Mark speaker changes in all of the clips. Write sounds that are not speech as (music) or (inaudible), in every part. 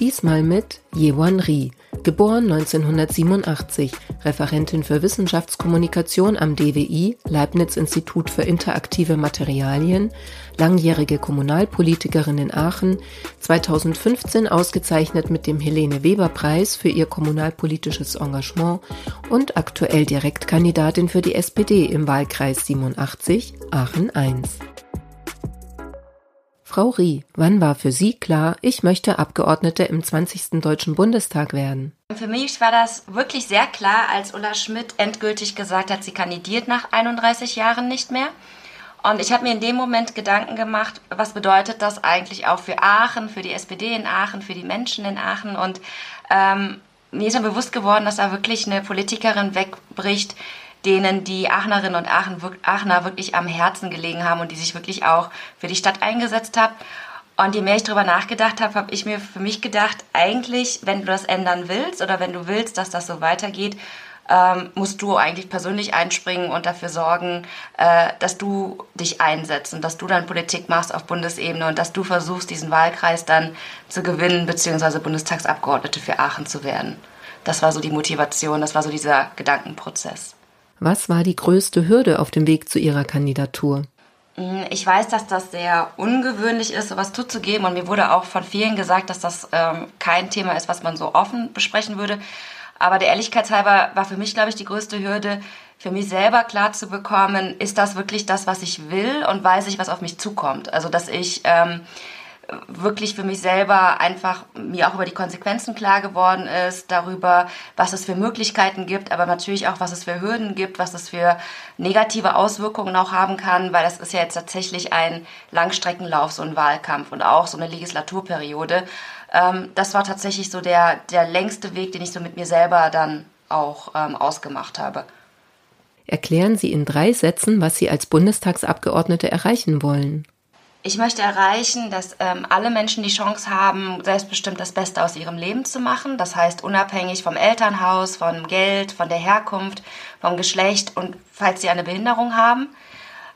Speaker 1: Diesmal mit Yewan Ri, geboren 1987, Referentin für Wissenschaftskommunikation am DWI, Leibniz Institut für interaktive Materialien, langjährige Kommunalpolitikerin in Aachen, 2015 ausgezeichnet mit dem Helene Weber Preis für ihr kommunalpolitisches Engagement und aktuell Direktkandidatin für die SPD im Wahlkreis 87 Aachen I. Frau Rie, wann war für Sie klar, ich möchte Abgeordnete im 20. Deutschen Bundestag werden?
Speaker 2: Für mich war das wirklich sehr klar, als Ulla Schmidt endgültig gesagt hat, sie kandidiert nach 31 Jahren nicht mehr. Und ich habe mir in dem Moment Gedanken gemacht, was bedeutet das eigentlich auch für Aachen, für die SPD in Aachen, für die Menschen in Aachen. Und ähm, mir ist dann bewusst geworden, dass da wirklich eine Politikerin wegbricht, denen die Aachnerinnen und Aachener wirklich am Herzen gelegen haben und die sich wirklich auch für die Stadt eingesetzt haben. Und je mehr ich darüber nachgedacht habe, habe ich mir für mich gedacht, eigentlich, wenn du das ändern willst oder wenn du willst, dass das so weitergeht, ähm, musst du eigentlich persönlich einspringen und dafür sorgen, äh, dass du dich einsetzt und dass du dann Politik machst auf Bundesebene und dass du versuchst, diesen Wahlkreis dann zu gewinnen, beziehungsweise Bundestagsabgeordnete für Aachen zu werden. Das war so die Motivation, das war so dieser Gedankenprozess.
Speaker 1: Was war die größte Hürde auf dem Weg zu Ihrer Kandidatur?
Speaker 2: Mm, ich weiß, dass das sehr ungewöhnlich ist, sowas zuzugeben. Und mir wurde auch von vielen gesagt, dass das ähm, kein Thema ist, was man so offen besprechen würde. Aber der Ehrlichkeitshalber war für mich, glaube ich, die größte Hürde, für mich selber klar zu bekommen, ist das wirklich das, was ich will und weiß ich, was auf mich zukommt. Also, dass ich ähm, wirklich für mich selber einfach mir auch über die Konsequenzen klar geworden ist, darüber, was es für Möglichkeiten gibt, aber natürlich auch, was es für Hürden gibt, was es für negative Auswirkungen auch haben kann, weil das ist ja jetzt tatsächlich ein Langstreckenlauf, so ein Wahlkampf und auch so eine Legislaturperiode. Ähm, das war tatsächlich so der, der längste Weg, den ich so mit mir selber dann auch ähm, ausgemacht habe.
Speaker 1: Erklären Sie in drei Sätzen, was Sie als Bundestagsabgeordnete erreichen wollen.
Speaker 2: Ich möchte erreichen, dass ähm, alle Menschen die Chance haben, selbstbestimmt das Beste aus ihrem Leben zu machen. Das heißt, unabhängig vom Elternhaus, vom Geld, von der Herkunft, vom Geschlecht und falls sie eine Behinderung haben.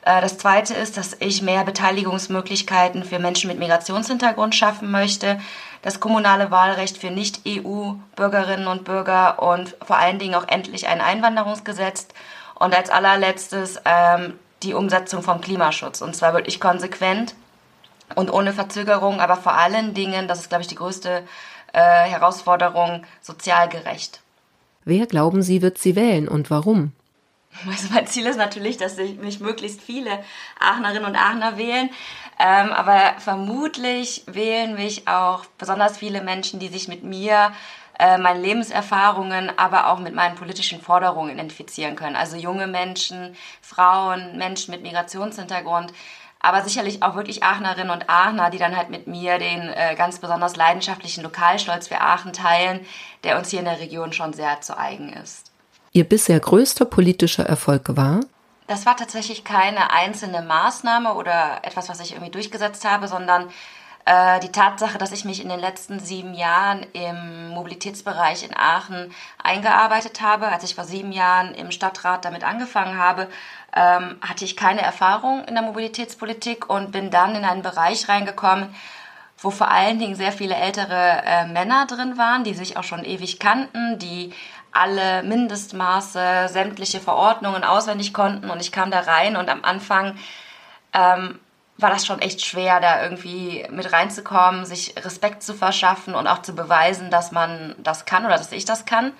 Speaker 2: Äh, das Zweite ist, dass ich mehr Beteiligungsmöglichkeiten für Menschen mit Migrationshintergrund schaffen möchte. Das kommunale Wahlrecht für Nicht-EU-Bürgerinnen und Bürger und vor allen Dingen auch endlich ein Einwanderungsgesetz. Und als allerletztes ähm, die Umsetzung vom Klimaschutz. Und zwar wirklich konsequent und ohne Verzögerung, aber vor allen Dingen, das ist, glaube ich, die größte äh, Herausforderung, sozial gerecht.
Speaker 1: Wer glauben Sie, wird sie wählen und warum?
Speaker 2: Also mein Ziel ist natürlich, dass mich möglichst viele Aachnerinnen und Aachener wählen. Ähm, aber vermutlich wählen mich auch besonders viele Menschen, die sich mit mir äh, meinen Lebenserfahrungen, aber auch mit meinen politischen Forderungen identifizieren können. Also junge Menschen, Frauen, Menschen mit Migrationshintergrund, aber sicherlich auch wirklich Aachnerinnen und Aachener, die dann halt mit mir den äh, ganz besonders leidenschaftlichen Lokalstolz für Aachen teilen, der uns hier in der Region schon sehr zu eigen ist.
Speaker 1: Ihr bisher größter politischer Erfolg war?
Speaker 2: Das war tatsächlich keine einzelne Maßnahme oder etwas, was ich irgendwie durchgesetzt habe, sondern die Tatsache, dass ich mich in den letzten sieben Jahren im Mobilitätsbereich in Aachen eingearbeitet habe, als ich vor sieben Jahren im Stadtrat damit angefangen habe, ähm, hatte ich keine Erfahrung in der Mobilitätspolitik und bin dann in einen Bereich reingekommen, wo vor allen Dingen sehr viele ältere äh, Männer drin waren, die sich auch schon ewig kannten, die alle Mindestmaße, sämtliche Verordnungen auswendig konnten. Und ich kam da rein und am Anfang ähm, war das schon echt schwer, da irgendwie mit reinzukommen, sich Respekt zu verschaffen und auch zu beweisen, dass man das kann oder dass ich das kann.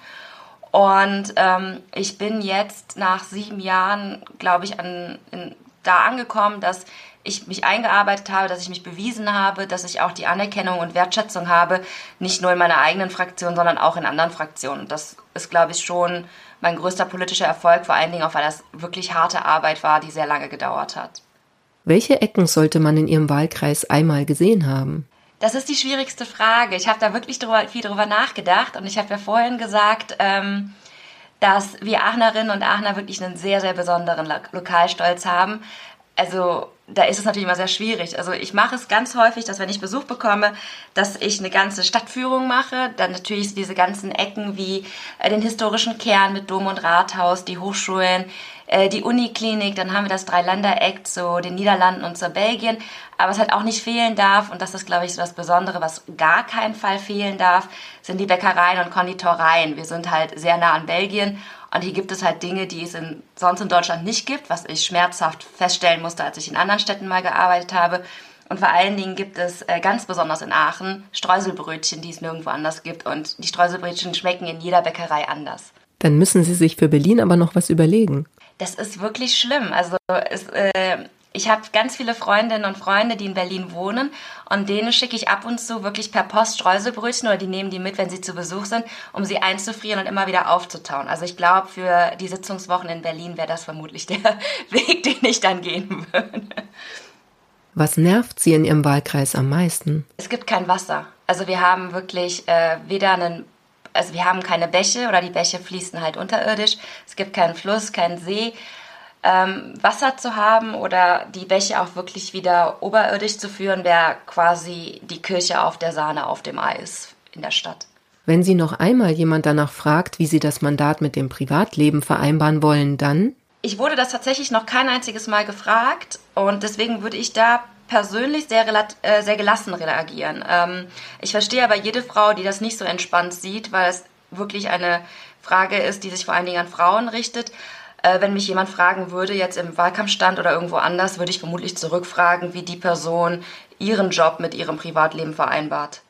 Speaker 2: Und ähm, ich bin jetzt nach sieben Jahren, glaube ich, an, in, da angekommen, dass ich mich eingearbeitet habe, dass ich mich bewiesen habe, dass ich auch die Anerkennung und Wertschätzung habe, nicht nur in meiner eigenen Fraktion, sondern auch in anderen Fraktionen. Das ist, glaube ich, schon mein größter politischer Erfolg, vor allen Dingen auch, weil das wirklich harte Arbeit war, die sehr lange gedauert hat.
Speaker 1: Welche Ecken sollte man in Ihrem Wahlkreis einmal gesehen haben?
Speaker 2: Das ist die schwierigste Frage. Ich habe da wirklich drüber, viel drüber nachgedacht und ich habe ja vorhin gesagt, ähm, dass wir Aachnerinnen und Aachener wirklich einen sehr, sehr besonderen Lokalstolz haben. Also da ist es natürlich immer sehr schwierig. Also ich mache es ganz häufig, dass wenn ich Besuch bekomme, dass ich eine ganze Stadtführung mache. Dann natürlich diese ganzen Ecken wie äh, den historischen Kern mit Dom und Rathaus, die Hochschulen, äh, die Uniklinik, dann haben wir das Dreiländereck zu den Niederlanden und zu Belgien. Aber was halt auch nicht fehlen darf, und das ist, glaube ich, so das Besondere, was gar keinen Fall fehlen darf, sind die Bäckereien und Konditoreien. Wir sind halt sehr nah an Belgien und hier gibt es halt Dinge, die es in, sonst in Deutschland nicht gibt, was ich schmerzhaft feststellen musste, als ich in anderen Städten mal gearbeitet habe. Und vor allen Dingen gibt es äh, ganz besonders in Aachen Streuselbrötchen, die es nirgendwo anders gibt. Und die Streuselbrötchen schmecken in jeder Bäckerei anders.
Speaker 1: Dann müssen Sie sich für Berlin aber noch was überlegen.
Speaker 2: Das ist wirklich schlimm. Also es, äh, ich habe ganz viele Freundinnen und Freunde, die in Berlin wohnen und denen schicke ich ab und zu wirklich per Post Streuselbrötchen oder die nehmen die mit, wenn sie zu Besuch sind, um sie einzufrieren und immer wieder aufzutauen. Also ich glaube, für die Sitzungswochen in Berlin wäre das vermutlich der (laughs) Weg, den ich dann gehen würde.
Speaker 1: Was nervt Sie in Ihrem Wahlkreis am meisten?
Speaker 2: Es gibt kein Wasser. Also wir haben wirklich äh, weder einen also wir haben keine Bäche oder die Bäche fließen halt unterirdisch. Es gibt keinen Fluss, keinen See ähm, Wasser zu haben oder die Bäche auch wirklich wieder oberirdisch zu führen, wäre quasi die Kirche auf der Sahne auf dem Eis in der Stadt.
Speaker 1: Wenn Sie noch einmal jemand danach fragt, wie Sie das Mandat mit dem Privatleben vereinbaren wollen, dann?
Speaker 2: Ich wurde das tatsächlich noch kein einziges Mal gefragt und deswegen würde ich da persönlich sehr, äh, sehr gelassen reagieren. Ähm, ich verstehe aber jede Frau, die das nicht so entspannt sieht, weil es wirklich eine Frage ist, die sich vor allen Dingen an Frauen richtet. Äh, wenn mich jemand fragen würde, jetzt im Wahlkampfstand oder irgendwo anders, würde ich vermutlich zurückfragen, wie die Person ihren Job mit ihrem Privatleben vereinbart.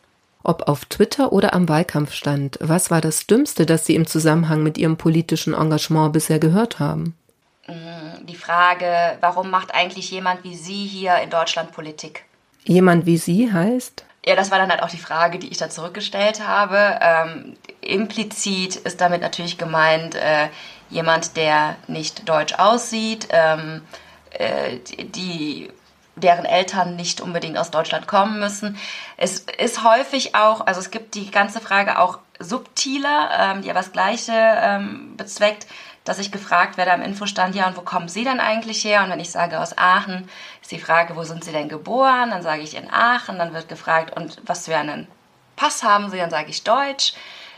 Speaker 1: Ob auf Twitter oder am Wahlkampfstand, was war das Dümmste, das Sie im Zusammenhang mit Ihrem politischen Engagement bisher gehört haben?
Speaker 2: Die Frage, warum macht eigentlich jemand wie Sie hier in Deutschland Politik?
Speaker 1: Jemand wie Sie heißt?
Speaker 2: Ja, das war dann halt auch die Frage, die ich da zurückgestellt habe. Ähm, implizit ist damit natürlich gemeint, äh, jemand, der nicht deutsch aussieht, ähm, äh, die deren Eltern nicht unbedingt aus Deutschland kommen müssen. Es ist häufig auch, also es gibt die ganze Frage auch subtiler, ähm, die aber das Gleiche ähm, bezweckt, dass ich gefragt werde am Infostand, ja, und wo kommen Sie denn eigentlich her? Und wenn ich sage aus Aachen, ist die Frage, wo sind Sie denn geboren? Dann sage ich in Aachen. Dann wird gefragt, und was für einen Pass haben Sie? Dann sage ich Deutsch.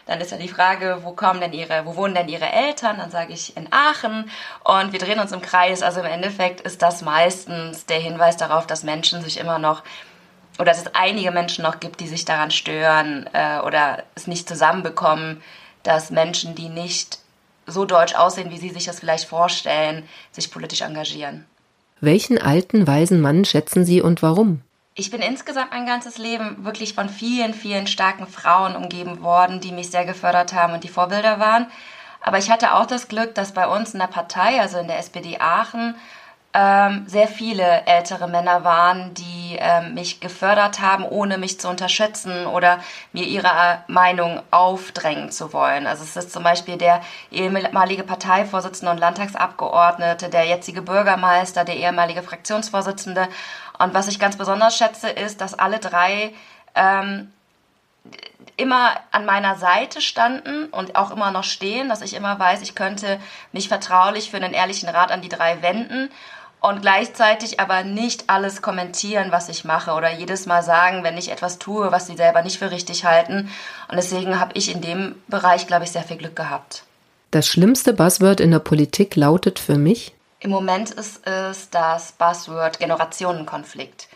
Speaker 2: Dann ist ja die Frage, wo kommen denn ihre, wo wohnen denn ihre Eltern? Dann sage ich in Aachen und wir drehen uns im Kreis. Also im Endeffekt ist das meistens der Hinweis darauf, dass Menschen sich immer noch oder dass es einige Menschen noch gibt, die sich daran stören äh, oder es nicht zusammenbekommen, dass Menschen, die nicht so deutsch aussehen, wie sie sich das vielleicht vorstellen, sich politisch engagieren.
Speaker 1: Welchen alten, weisen Mann schätzen Sie und warum?
Speaker 2: ich bin insgesamt mein ganzes Leben wirklich von vielen, vielen starken Frauen umgeben worden, die mich sehr gefördert haben und die Vorbilder waren. Aber ich hatte auch das Glück, dass bei uns in der Partei, also in der SPD Aachen, ähm, sehr viele ältere Männer waren, die ähm, mich gefördert haben, ohne mich zu unterschätzen oder mir ihre Meinung aufdrängen zu wollen. Also es ist zum Beispiel der ehemalige Parteivorsitzende und Landtagsabgeordnete, der jetzige Bürgermeister, der ehemalige Fraktionsvorsitzende und was ich ganz besonders schätze, ist, dass alle drei ähm, immer an meiner Seite standen und auch immer noch stehen, dass ich immer weiß, ich könnte mich vertraulich für einen ehrlichen Rat an die drei wenden und gleichzeitig aber nicht alles kommentieren, was ich mache oder jedes Mal sagen, wenn ich etwas tue, was sie selber nicht für richtig halten. Und deswegen habe ich in dem Bereich, glaube ich, sehr viel Glück gehabt.
Speaker 1: Das schlimmste Buzzword in der Politik lautet für mich
Speaker 2: im Moment ist es das Buzzword Generationenkonflikt.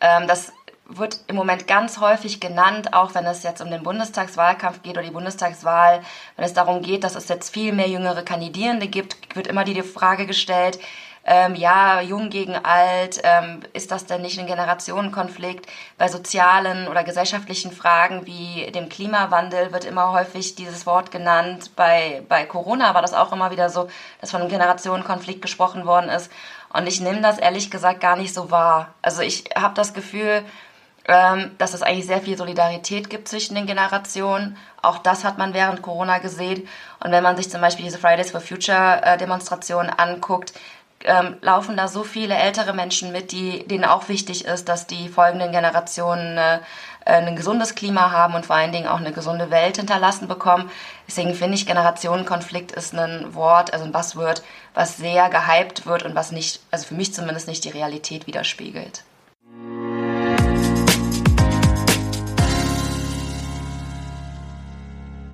Speaker 2: Ähm, das wird im Moment ganz häufig genannt, auch wenn es jetzt um den Bundestagswahlkampf geht oder die Bundestagswahl, wenn es darum geht, dass es jetzt viel mehr jüngere Kandidierende gibt, wird immer die Frage gestellt, ähm, ja, jung gegen alt, ähm, ist das denn nicht ein Generationenkonflikt? Bei sozialen oder gesellschaftlichen Fragen wie dem Klimawandel wird immer häufig dieses Wort genannt. Bei, bei Corona war das auch immer wieder so, dass von einem Generationenkonflikt gesprochen worden ist. Und ich nehme das ehrlich gesagt gar nicht so wahr. Also ich habe das Gefühl, ähm, dass es eigentlich sehr viel Solidarität gibt zwischen den Generationen. Auch das hat man während Corona gesehen. Und wenn man sich zum Beispiel diese Fridays for Future äh, anguckt, ähm, laufen da so viele ältere Menschen mit, die, denen auch wichtig ist, dass die folgenden Generationen äh, ein gesundes Klima haben und vor allen Dingen auch eine gesunde Welt hinterlassen bekommen. Deswegen finde ich, Generationenkonflikt ist ein Wort, also ein Buzzword, was sehr gehypt wird und was nicht, also für mich zumindest nicht die Realität widerspiegelt.